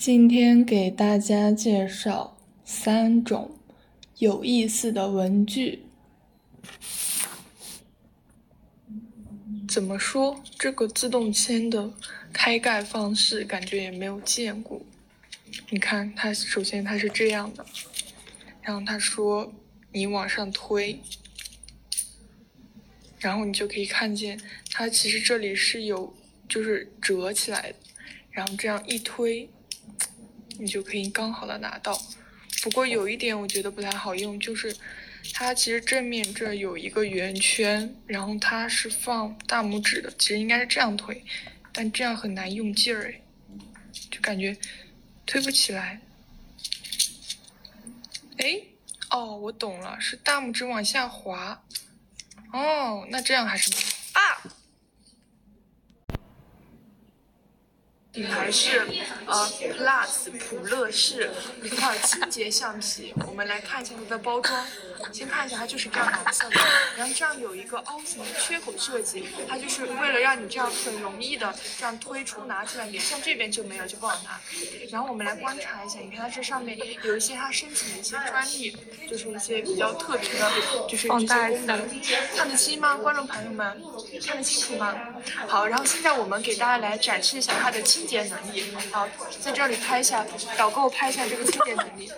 今天给大家介绍三种有意思的文具。怎么说？这个自动铅的开盖方式感觉也没有见过。你看，它首先它是这样的，然后他说你往上推，然后你就可以看见它其实这里是有就是折起来的，然后这样一推，你就可以刚好的拿到。不过有一点我觉得不太好用，就是它其实正面这有一个圆圈，然后它是放大拇指的，其实应该是这样推，但这样很难用劲儿哎，就感觉。推不起来，哎，哦，我懂了，是大拇指往下滑，哦，那这样还是啊。品牌是呃 Plus 普乐士一块清洁橡皮，我们来看一下它的包装。先看一下，它就是这样蓝色的，然后这样有一个凹形的缺口设计，它就是为了让你这样很容易的这样推出拿出来，你像这边就没有就不好拿。然后我们来观察一下，你看它这上面有一些它申请的一些专利，就是一些比较特别的，就是这些功能。看得清吗，观众朋友们？看得清楚吗？好，然后现在我们给大家来展示一下它的清洁能力。好，在这里拍一下，导购拍一下这个清洁能力。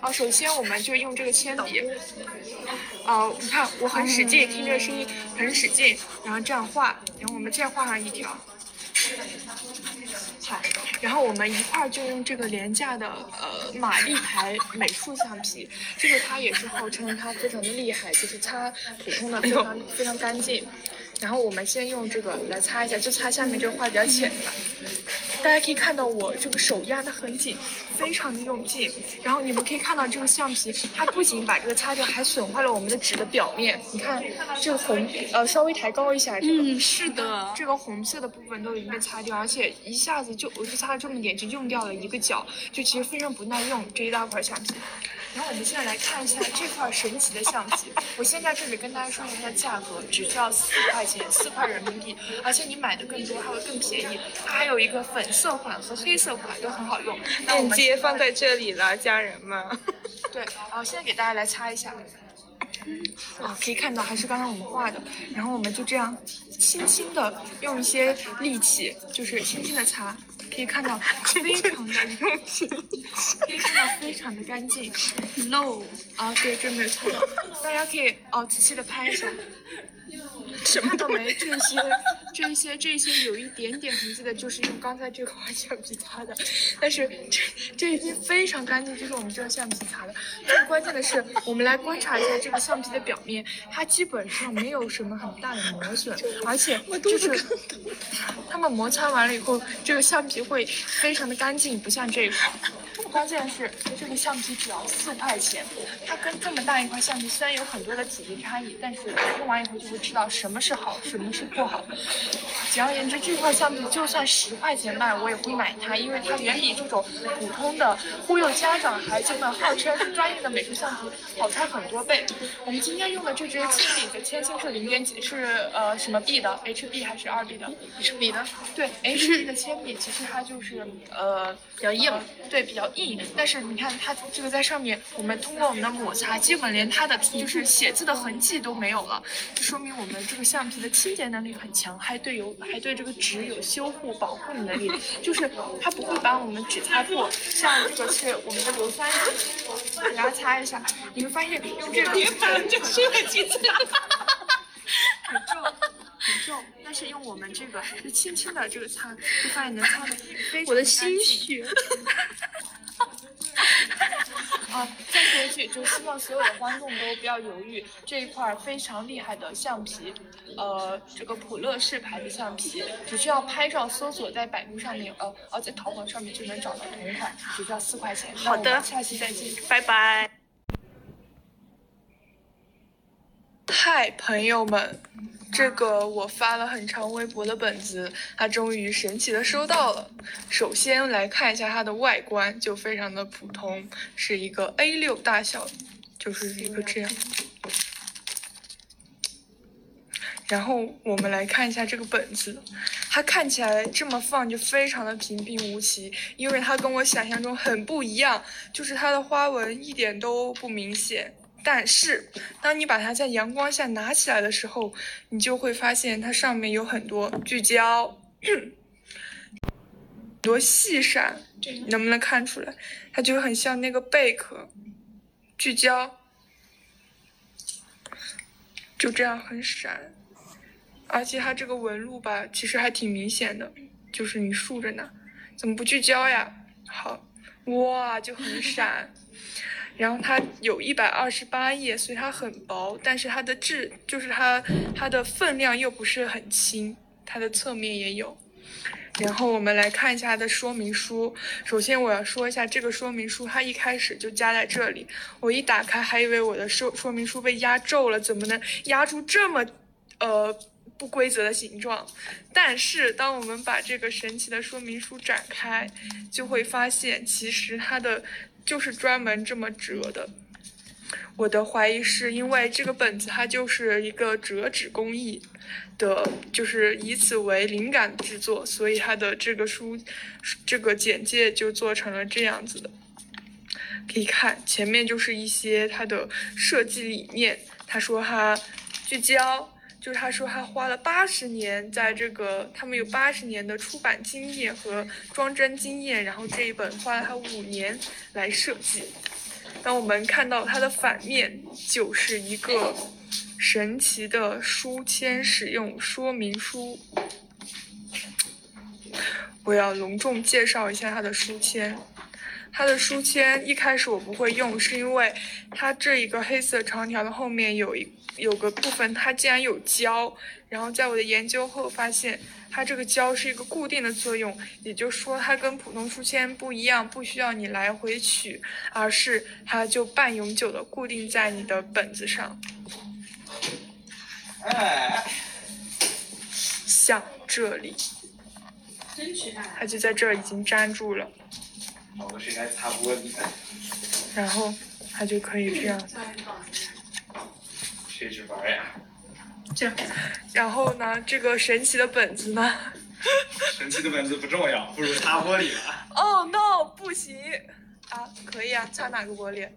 好，首先我们就用这个铅笔。哦，你看我很使劲，听这个声音很使劲，然后这样画，然后我们再画上一条，好，然后我们一块儿就用这个廉价的呃玛丽牌美术橡皮，这个它也是号称它非常的厉害，就是擦普通的非常非常干净。然后我们先用这个来擦一下，就擦下面这个画比较浅的。大家可以看到我这个手压得很紧，非常的用劲。然后你们可以看到这个橡皮，它不仅把这个擦掉，还损坏了我们的纸的表面。你看这个红，呃，稍微抬高一下。嗯，是的。这个红色的部分都已经被擦掉，而且一下子就，我就擦了这么点，就用掉了一个角，就其实非常不耐用这一大块橡皮。然后我们现在来看一下这块神奇的橡皮，我先在这里跟大家说一下它的价格，只需要四块钱，四块人民币，而且你买的更多，还会更便宜。它还有一个粉色款和黑色款都很好用。链接放在这里了，家人们。对，好，现在给大家来擦一下。啊，可以看到还是刚刚我们画的，然后我们就这样轻轻的用一些力气，就是轻轻的擦。可以看到非常的 用心，可以看到非常的干净。No，啊，对，这没有擦到。大家可以哦，仔细的拍一下。什么都没？这些、这些、这些有一点点痕迹的，就是用刚才这个橡皮擦的。但是这这已经非常干净，就是我们这个橡皮擦的。最关键的是，我们来观察一下这个橡皮的表面，它基本上没有什么很大的磨损，而且就是它们摩擦完了以后，这个橡皮会非常的干净，不像这个。关键是这个橡皮只要四块钱，它跟这么大一块橡皮虽然有很多的体积差异，但是用完以后就会知道什么是好，什么是不好。简而言之，这块橡皮就算十块钱卖，我也会买它，因为它远比这种普通的忽悠家长孩子们号称是专业的美术橡皮好擦很多倍。我们今天用的这支铅笔的铅芯是零点几，是呃什么 B 的？HB 还是二 B 的？HB 的。对，HB 的铅笔其实它就是呃比较硬，对，比较。硬，但是你看它这个在上面，我们通过我们的摩擦，基本连它的就是写字的痕迹都没有了，就说明我们这个橡皮的清洁能力很强，还对有还对这个纸有修护保护的能力，就是它不会把我们纸擦破。像这个是我们的硫酸纸，给大家擦一下，你会发现用这个别烦，就说了几次，很重很重，但是用我们这个就 轻轻的这个擦，就发现能擦的非常我的心血。啊，再说一句，就希望所有的观众都不要犹豫，这一块非常厉害的橡皮，呃，这个普乐士牌的橡皮，只需要拍照搜索在百度上面，呃，呃，在淘宝上面就能找到同款，只需要四块钱。好的，下期再见，拜拜。嗨，朋友们。这个我发了很长微博的本子，它终于神奇的收到了。首先来看一下它的外观，就非常的普通，是一个 A6 大小，就是一个这样。然后我们来看一下这个本子，它看起来这么放就非常的平平无奇，因为它跟我想象中很不一样，就是它的花纹一点都不明显。但是当你把它在阳光下拿起来的时候，你就会发现它上面有很多聚焦，很多细闪，能不能看出来？它就很像那个贝壳，聚焦，就这样很闪。而且它这个纹路吧，其实还挺明显的，就是你竖着拿，怎么不聚焦呀？好，哇，就很闪。然后它有一百二十八页，所以它很薄，但是它的质就是它它的分量又不是很轻，它的侧面也有。然后我们来看一下它的说明书。首先我要说一下这个说明书，它一开始就加在这里，我一打开还以为我的说说明书被压皱了，怎么能压出这么呃？不规则的形状，但是当我们把这个神奇的说明书展开，就会发现其实它的就是专门这么折的。我的怀疑是因为这个本子它就是一个折纸工艺的，就是以此为灵感制作，所以它的这个书这个简介就做成了这样子的。可以看前面就是一些它的设计理念，他说它聚焦。就是他说他花了八十年在这个，他们有八十年的出版经验和装帧经验，然后这一本花了他五年来设计。当我们看到它的反面，就是一个神奇的书签使用说明书。我要隆重介绍一下它的书签。它的书签一开始我不会用，是因为它这一个黑色长条的后面有一有个部分它竟然有胶，然后在我的研究后发现，它这个胶是一个固定的作用，也就是说它跟普通书签不一样，不需要你来回取，而是它就半永久的固定在你的本子上。哎，像这里，它就在这儿已经粘住了。我是来擦玻璃的，然后它就可以这样。谁值班呀？这样。然后呢，这个神奇的本子呢？神奇的本子不重要，不如擦玻璃吧。Oh no，不行。啊，可以啊，擦哪个玻璃？